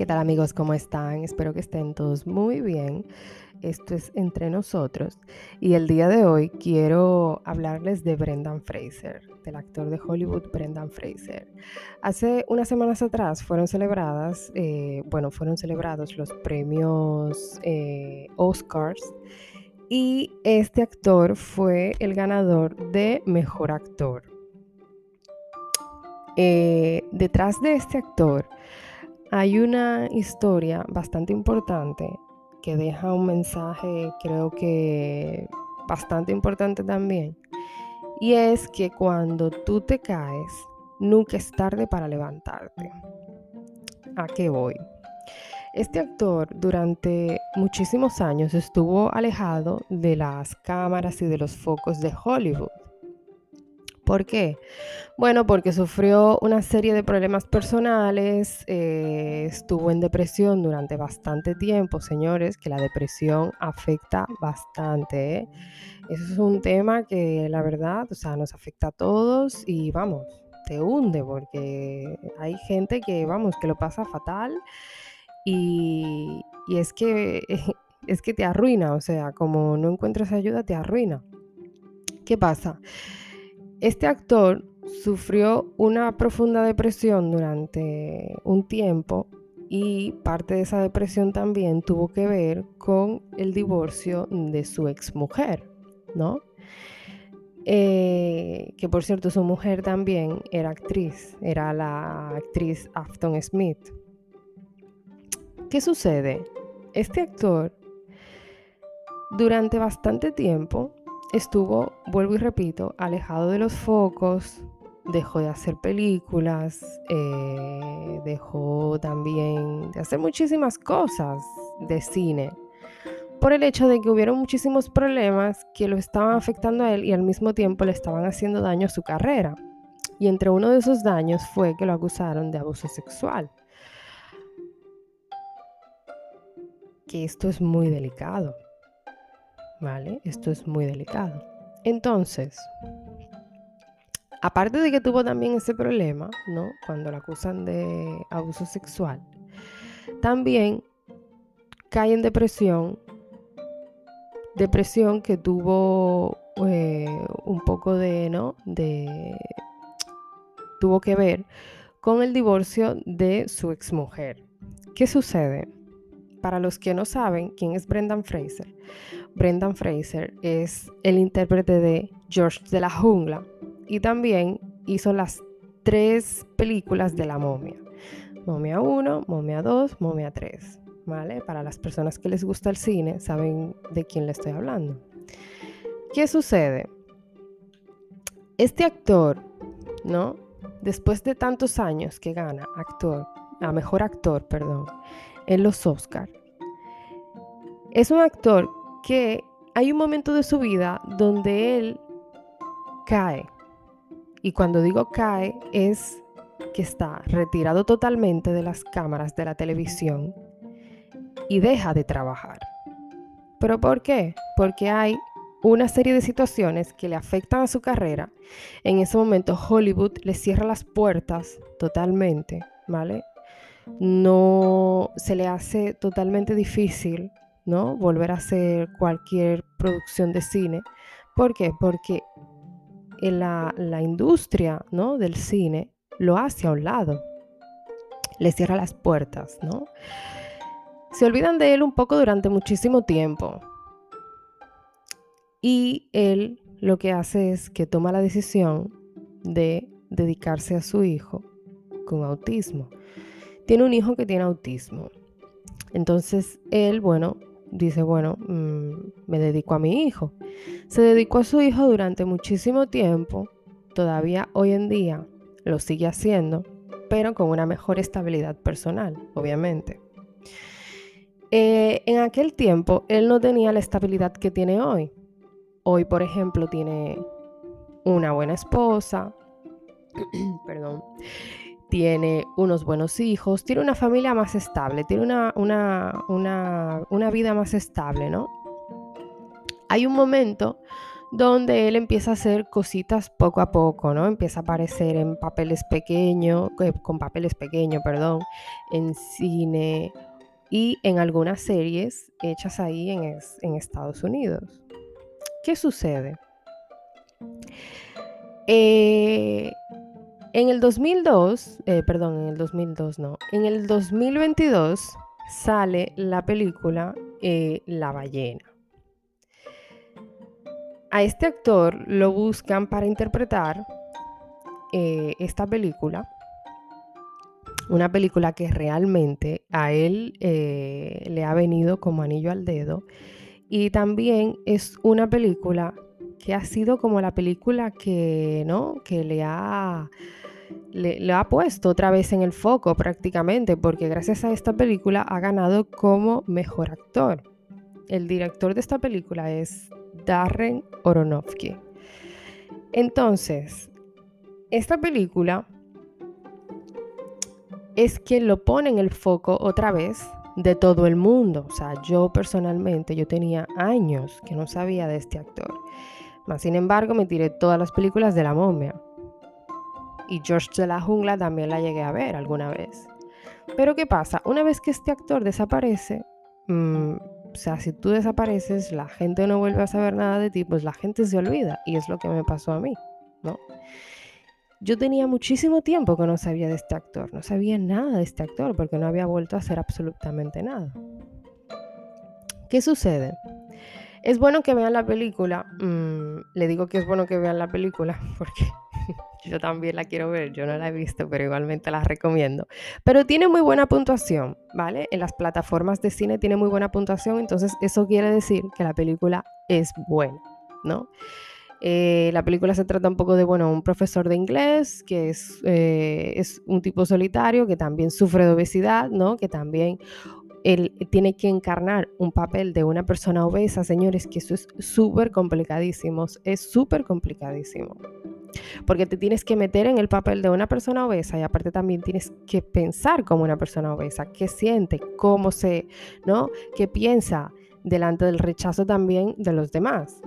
¿Qué tal amigos? ¿Cómo están? Espero que estén todos muy bien. Esto es Entre Nosotros y el día de hoy quiero hablarles de Brendan Fraser, del actor de Hollywood Brendan Fraser. Hace unas semanas atrás fueron celebradas, eh, bueno, fueron celebrados los premios eh, Oscars y este actor fue el ganador de Mejor Actor. Eh, detrás de este actor hay una historia bastante importante que deja un mensaje creo que bastante importante también. Y es que cuando tú te caes, nunca es tarde para levantarte. ¿A qué voy? Este actor durante muchísimos años estuvo alejado de las cámaras y de los focos de Hollywood. ¿Por qué? Bueno, porque sufrió una serie de problemas personales, eh, estuvo en depresión durante bastante tiempo, señores, que la depresión afecta bastante. ¿eh? Eso es un tema que la verdad, o sea, nos afecta a todos y vamos, te hunde porque hay gente que, vamos, que lo pasa fatal y, y es que es que te arruina, o sea, como no encuentras ayuda, te arruina. ¿Qué pasa? Este actor sufrió una profunda depresión durante un tiempo y parte de esa depresión también tuvo que ver con el divorcio de su exmujer, ¿no? Eh, que por cierto su mujer también era actriz, era la actriz Afton Smith. ¿Qué sucede? Este actor durante bastante tiempo estuvo, vuelvo y repito, alejado de los focos, dejó de hacer películas, eh, dejó también de hacer muchísimas cosas de cine, por el hecho de que hubieron muchísimos problemas que lo estaban afectando a él y al mismo tiempo le estaban haciendo daño a su carrera. Y entre uno de esos daños fue que lo acusaron de abuso sexual. Que esto es muy delicado. ¿Vale? Esto es muy delicado. Entonces, aparte de que tuvo también ese problema, ¿no? Cuando lo acusan de abuso sexual, también cae en depresión, depresión que tuvo eh, un poco de, ¿no? De, tuvo que ver con el divorcio de su exmujer. ¿Qué sucede? Para los que no saben quién es Brendan Fraser, Brendan Fraser es el intérprete de George de la Jungla y también hizo las tres películas de la momia. Momia 1, Momia 2, Momia 3. ¿Vale? Para las personas que les gusta el cine, saben de quién le estoy hablando. ¿Qué sucede? Este actor, ¿no? Después de tantos años que gana actor, a mejor actor, perdón, en los Oscars. Es un actor que hay un momento de su vida donde él cae. Y cuando digo cae es que está retirado totalmente de las cámaras de la televisión y deja de trabajar. ¿Pero por qué? Porque hay una serie de situaciones que le afectan a su carrera. En ese momento Hollywood le cierra las puertas totalmente, ¿vale? No se le hace totalmente difícil, ¿no? Volver a hacer cualquier producción de cine. ¿Por qué? Porque la, la industria, ¿no? Del cine lo hace a un lado, le cierra las puertas, ¿no? Se olvidan de él un poco durante muchísimo tiempo. Y él lo que hace es que toma la decisión de dedicarse a su hijo con autismo tiene un hijo que tiene autismo. Entonces él, bueno, dice, bueno, mm, me dedico a mi hijo. Se dedicó a su hijo durante muchísimo tiempo, todavía hoy en día lo sigue haciendo, pero con una mejor estabilidad personal, obviamente. Eh, en aquel tiempo él no tenía la estabilidad que tiene hoy. Hoy, por ejemplo, tiene una buena esposa, perdón, tiene unos buenos hijos, tiene una familia más estable, tiene una, una, una, vida más estable, ¿no? Hay un momento donde él empieza a hacer cositas poco a poco, ¿no? Empieza a aparecer en papeles pequeños, eh, con papeles pequeños, perdón, en cine y en algunas series hechas ahí en, en Estados Unidos. ¿Qué sucede? Eh, en el 2002, eh, perdón, en el 2002 no, en el 2022 sale la película La ballena. A este actor lo buscan para interpretar eh, esta película, una película que realmente a él eh, le ha venido como anillo al dedo y también es una película que ha sido como la película que, ¿no? que le ha le, ha puesto otra vez en el foco prácticamente, porque gracias a esta película ha ganado como mejor actor. El director de esta película es Darren Aronofsky. Entonces, esta película es que lo pone en el foco otra vez de todo el mundo. O sea, yo personalmente, yo tenía años que no sabía de este actor. Más sin embargo, me tiré todas las películas de la momia. Y George de la Jungla también la llegué a ver alguna vez. Pero ¿qué pasa? Una vez que este actor desaparece, mmm, o sea, si tú desapareces, la gente no vuelve a saber nada de ti, pues la gente se olvida. Y es lo que me pasó a mí, ¿no? Yo tenía muchísimo tiempo que no sabía de este actor, no sabía nada de este actor porque no había vuelto a hacer absolutamente nada. ¿Qué sucede? Es bueno que vean la película. Mm, le digo que es bueno que vean la película porque yo también la quiero ver, yo no la he visto, pero igualmente la recomiendo. Pero tiene muy buena puntuación, ¿vale? En las plataformas de cine tiene muy buena puntuación, entonces eso quiere decir que la película es buena, ¿no? Eh, la película se trata un poco de, bueno, un profesor de inglés que es, eh, es un tipo solitario que también sufre de obesidad, ¿no? Que también él tiene que encarnar un papel de una persona obesa, señores, que eso es súper complicadísimo, es súper complicadísimo. Porque te tienes que meter en el papel de una persona obesa y aparte también tienes que pensar como una persona obesa, qué siente, cómo se, ¿no? ¿Qué piensa delante del rechazo también de los demás?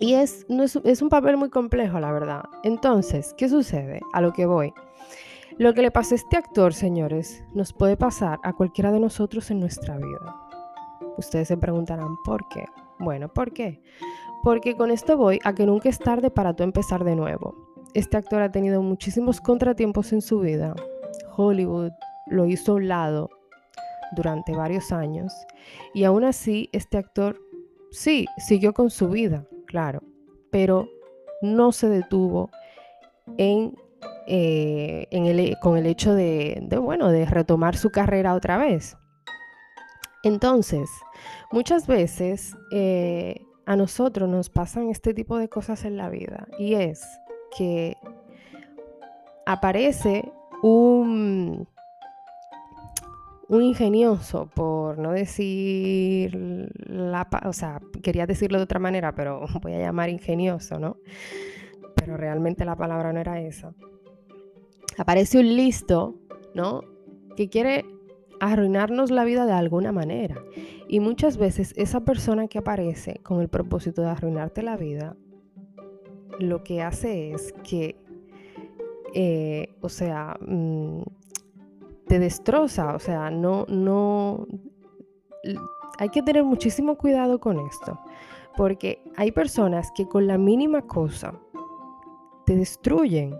Y es, no es, es un papel muy complejo, la verdad. Entonces, ¿qué sucede? A lo que voy. Lo que le pasa a este actor, señores, nos puede pasar a cualquiera de nosotros en nuestra vida. Ustedes se preguntarán, ¿por qué? Bueno, ¿por qué? Porque con esto voy a que nunca es tarde para tú empezar de nuevo. Este actor ha tenido muchísimos contratiempos en su vida. Hollywood lo hizo a un lado durante varios años y aún así este actor sí siguió con su vida, claro, pero no se detuvo en eh, con el hecho de, bueno, de retomar su carrera otra vez. Entonces, muchas veces eh, a nosotros nos pasan este tipo de cosas en la vida y es que aparece un, un ingenioso, por no decir la, o sea, quería decirlo de otra manera, pero voy a llamar ingenioso, ¿no? Pero realmente la palabra no era esa aparece un listo, ¿no? Que quiere arruinarnos la vida de alguna manera. Y muchas veces esa persona que aparece con el propósito de arruinarte la vida, lo que hace es que, eh, o sea, mm, te destroza, o sea, no, no, hay que tener muchísimo cuidado con esto, porque hay personas que con la mínima cosa te destruyen,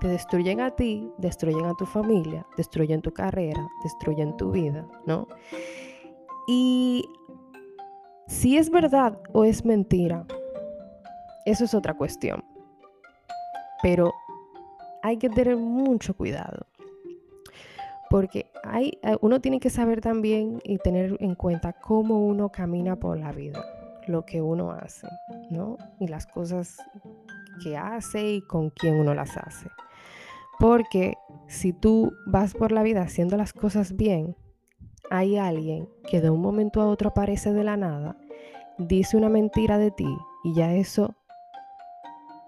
te destruyen a ti, destruyen a tu familia, destruyen tu carrera, destruyen tu vida, ¿no? Y si es verdad o es mentira, eso es otra cuestión. Pero hay que tener mucho cuidado. Porque hay, eh, uno tiene que saber también y tener en cuenta cómo uno camina por la vida, lo que uno hace, ¿no? Y las cosas que hace y con quién uno las hace. Porque si tú vas por la vida haciendo las cosas bien, hay alguien que de un momento a otro aparece de la nada, dice una mentira de ti y ya eso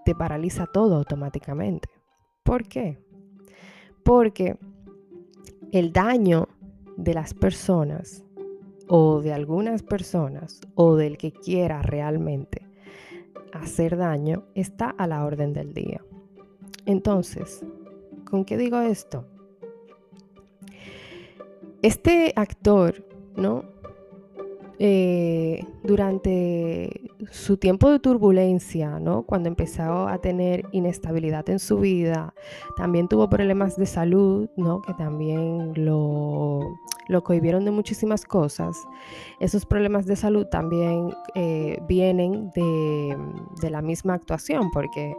te paraliza todo automáticamente. ¿Por qué? Porque el daño de las personas o de algunas personas o del que quiera realmente hacer daño está a la orden del día. Entonces, ¿con qué digo esto? Este actor, ¿no? Eh, durante su tiempo de turbulencia, ¿no? cuando empezó a tener inestabilidad en su vida, también tuvo problemas de salud, ¿no? que también lo, lo cohibieron de muchísimas cosas. Esos problemas de salud también eh, vienen de, de, la misma actuación, porque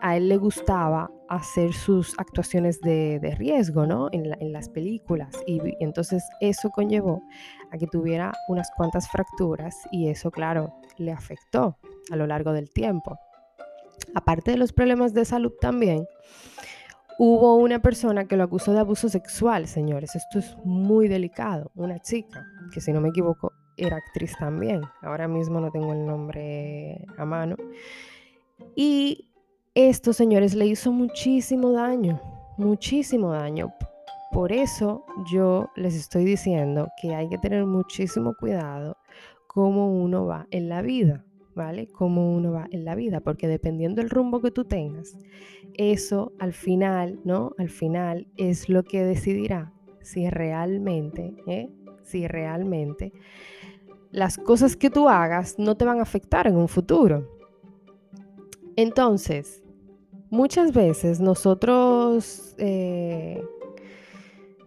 a él le gustaba hacer sus actuaciones de, de riesgo ¿no? en, en, las películas y, y entonces eso conllevó a que tuviera unas cuantas fracturas y eso, claro, le afectó a lo largo del tiempo. Aparte de los problemas de salud también, hubo una persona que lo acusó de abuso sexual, señores. Esto es muy delicado. Una chica, que si no me equivoco, era actriz también. Ahora mismo no tengo el nombre a mano. Y esto, señores, le hizo muchísimo daño, muchísimo daño. Por eso yo les estoy diciendo que hay que tener muchísimo cuidado cómo uno va en la vida, ¿vale? Cómo uno va en la vida, porque dependiendo del rumbo que tú tengas, eso al final, ¿no? Al final es lo que decidirá si realmente, ¿eh? si realmente las cosas que tú hagas no te van a afectar en un futuro. Entonces, muchas veces nosotros eh,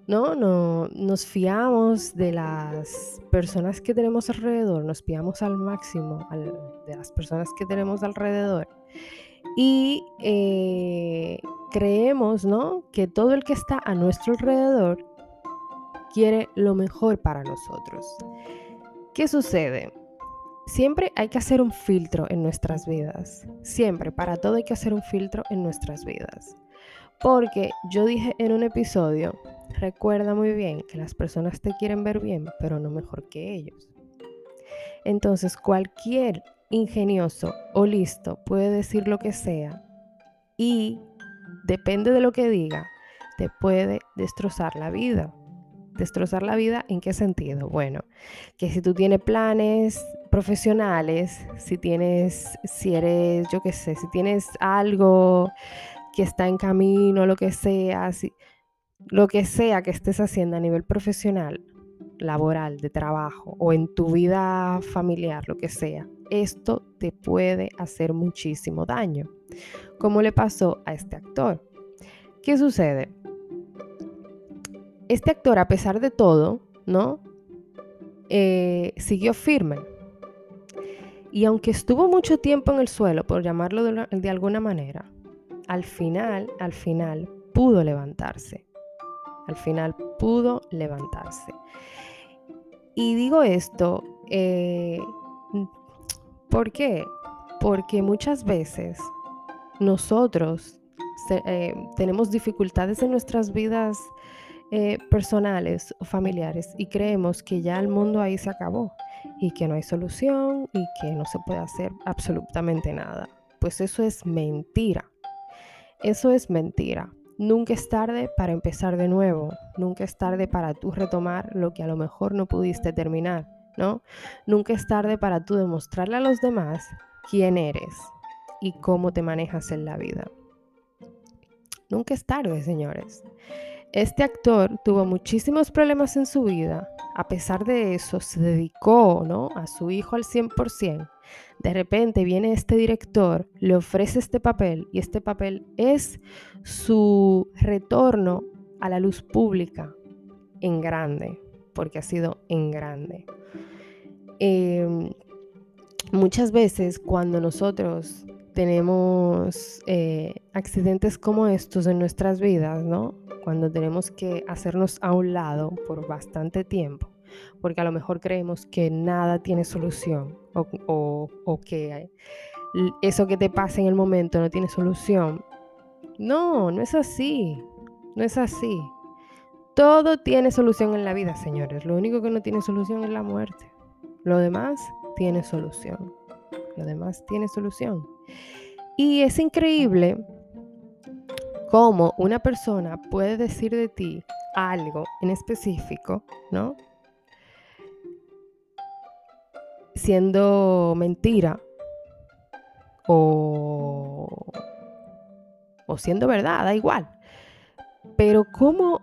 ¿no? No, nos fiamos de las personas que tenemos alrededor, nos fiamos al máximo de las personas que tenemos alrededor y eh, creemos, ¿no? Que todo el que está a nuestro alrededor quiere lo mejor para nosotros. ¿Qué sucede? Siempre hay que hacer un filtro en nuestras vidas. Siempre, para todo hay que hacer un filtro en nuestras vidas. Porque yo dije en un episodio Recuerda muy bien que las personas te quieren ver bien, pero no mejor que ellos. Entonces, cualquier ingenioso o listo puede decir lo que sea y depende de lo que diga, te puede destrozar la vida. ¿Destrozar la vida en qué sentido? Bueno, que si tú tienes planes profesionales, si tienes, si eres, yo qué sé, si tienes algo que está en camino, lo que sea, lo que sea que estés haciendo a nivel profesional, laboral, de trabajo o en tu vida familiar, lo que sea, esto te puede hacer muchísimo daño. Como le pasó a este actor. ¿Qué sucede? Este actor, a pesar de todo, ¿no? Eh, siguió firme. Y aunque estuvo mucho tiempo en el suelo, por llamarlo de alguna manera, al final, al final, pudo levantarse al final pudo levantarse. Y digo esto, eh, ¿por qué? Porque muchas veces nosotros eh, tenemos dificultades en nuestras vidas eh, personales o familiares y creemos que ya el mundo ahí se acabó y que no hay solución y que no se puede hacer absolutamente nada. Pues eso es mentira. Eso es mentira. Nunca es tarde para empezar de nuevo, nunca es tarde para tú retomar lo que a lo mejor no pudiste terminar, ¿no? Nunca es tarde para tú demostrarle a los demás quién eres y cómo te manejas en la vida. Nunca es tarde, señores. Este actor tuvo muchísimos problemas en su vida. A pesar de eso, se dedicó ¿no? a su hijo al 100%. De repente viene este director, le ofrece este papel y este papel es su retorno a la luz pública en grande, porque ha sido en grande. Em, muchas veces cuando nosotros tenemos eh, accidentes como estos en nuestras vidas, ¿no? Cuando tenemos que hacernos a un lado por bastante tiempo, porque a lo mejor creemos que nada tiene solución o, que eso que te pasa en el momento no tiene solución. No, no es así. No es así. Todo tiene solución en la vida, señores. Lo único que no tiene solución es la muerte. Lo demás tiene solución. Lo demás tiene solución. Y es increíble cómo una persona puede decir de ti algo en específico, ¿no? siendo mentira, o, o siendo verdad, da igual. Pero cómo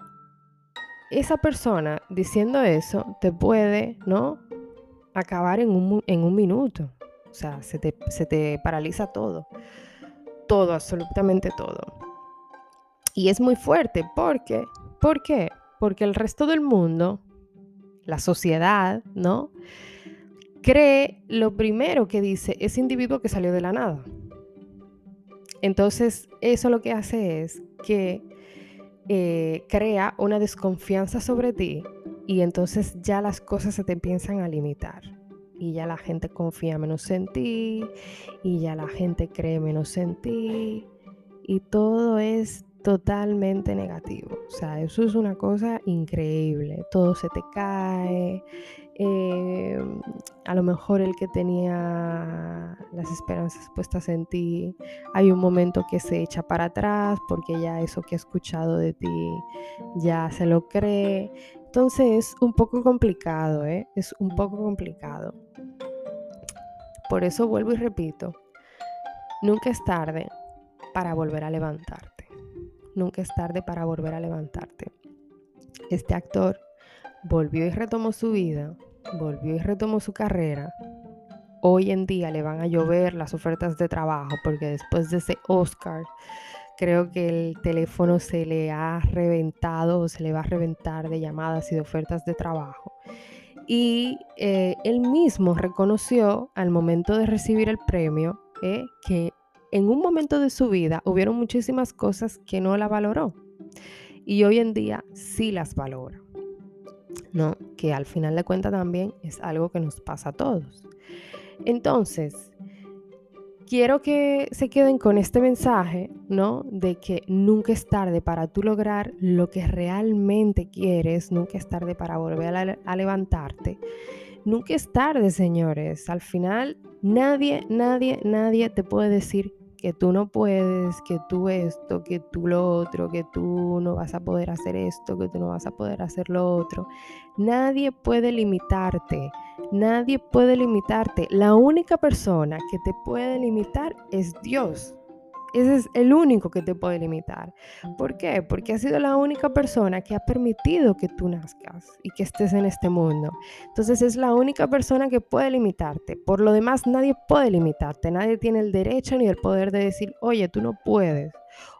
esa persona diciendo eso te puede, ¿no? Acabar en un, en un minuto. O sea, se te, se te paraliza todo. Todo, absolutamente todo. Y es muy fuerte porque, ¿por qué? Porque el resto del mundo, la sociedad, ¿no? Cree lo primero que dice ese individuo que salió de la nada. Entonces, eso lo que hace es que eh, crea una desconfianza sobre ti y entonces ya las cosas se te empiezan a limitar y ya la gente confía menos en ti y ya la gente cree menos en ti y todo es totalmente negativo. O sea, eso es una cosa increíble. Todo se te cae. Eh, a lo mejor el que tenía las esperanzas puestas en ti, hay un momento que se echa para atrás porque ya eso que ha escuchado de ti ya se lo cree. Entonces es un poco complicado, ¿eh? Es un poco complicado. Por eso vuelvo y repito, nunca es tarde para volver a levantar nunca es tarde para volver a levantarte. Este actor volvió y retomó su vida, volvió y retomó su carrera. Hoy en día le van a llover las ofertas de trabajo porque después de ese Oscar creo que el teléfono se le ha reventado o se le va a reventar de llamadas y de ofertas de trabajo. Y eh, él mismo reconoció al momento de recibir el premio eh, que en un momento de su vida hubieron muchísimas cosas que no la valoró y hoy en día sí las valora. ¿No? Que al final de cuentas también es algo que nos pasa a todos. Entonces, quiero que se queden con este mensaje, ¿no? De que nunca es tarde para tú lograr lo que realmente quieres, nunca es tarde para volver a, a levantarte. Nunca es tarde, señores. Al final, nadie, nadie, nadie te puede decir que tú no puedes, que tú esto, que tú lo otro, que tú no vas a poder hacer esto, que tú no vas a poder hacer lo otro. Nadie puede limitarte, nadie puede limitarte. La única persona que te puede limitar es Dios. Ese es el único que te puede limitar. ¿Por qué? Porque ha sido la única persona que ha permitido que tú nazcas y que estés en este mundo. Entonces es la única persona que puede limitarte. Por lo demás, nadie puede limitarte. Nadie tiene el derecho ni el poder de decir, oye, tú no puedes.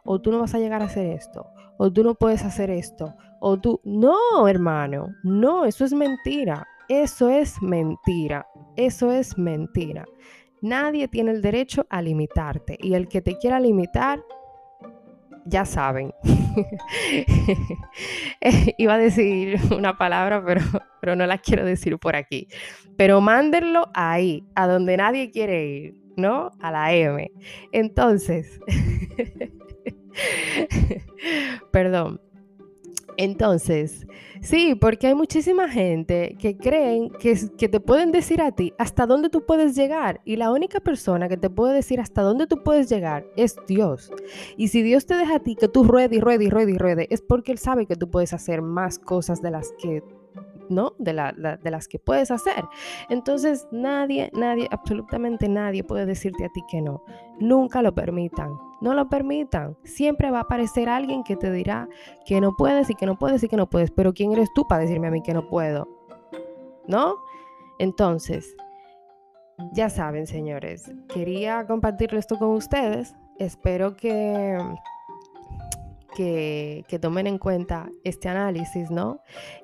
O tú no vas a llegar a hacer esto. O tú no puedes hacer esto. O tú... No, hermano. No, eso es mentira. Eso es mentira. Eso es mentira. Nadie tiene el derecho a limitarte y el que te quiera limitar, ya saben. Iba a decir una palabra, pero, pero no la quiero decir por aquí. Pero mándenlo ahí, a donde nadie quiere ir, ¿no? A la M. Entonces, perdón. Entonces, sí, porque hay muchísima gente que creen que, que, te pueden decir a ti hasta dónde tú puedes llegar y la única persona que te puede decir hasta dónde tú puedes llegar es Dios. Y si Dios te deja a ti que tú ruedes y ruedes y ruedes y ruedes, es porque Él sabe que tú puedes hacer más cosas de las que ¿no? De, las que puedes hacer. Entonces nadie, nadie, absolutamente nadie puede decirte a ti que no. Nunca lo permitan. No lo permitan. Siempre va a aparecer alguien que te dirá que no puedes y que no puedes y que no puedes. Pero ¿quién eres tú para decirme a mí que no puedo? ¿No? Entonces, ya saben, señores, quería compartir esto con ustedes. Espero que que, tomen en cuenta este análisis, ¿no?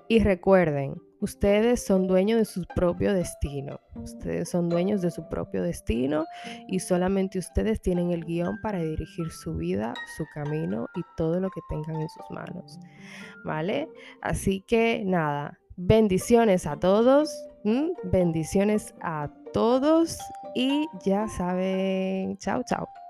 Y recuerden, ustedes son dueños de su propio destino. Ustedes son dueños de su propio destino y solamente ustedes tienen el guion para dirigir su vida, su camino y todo lo que tengan en sus manos. ¿Vale? Así que nada, bendiciones a todos. Bendiciones a todos y ya saben, chao, chao.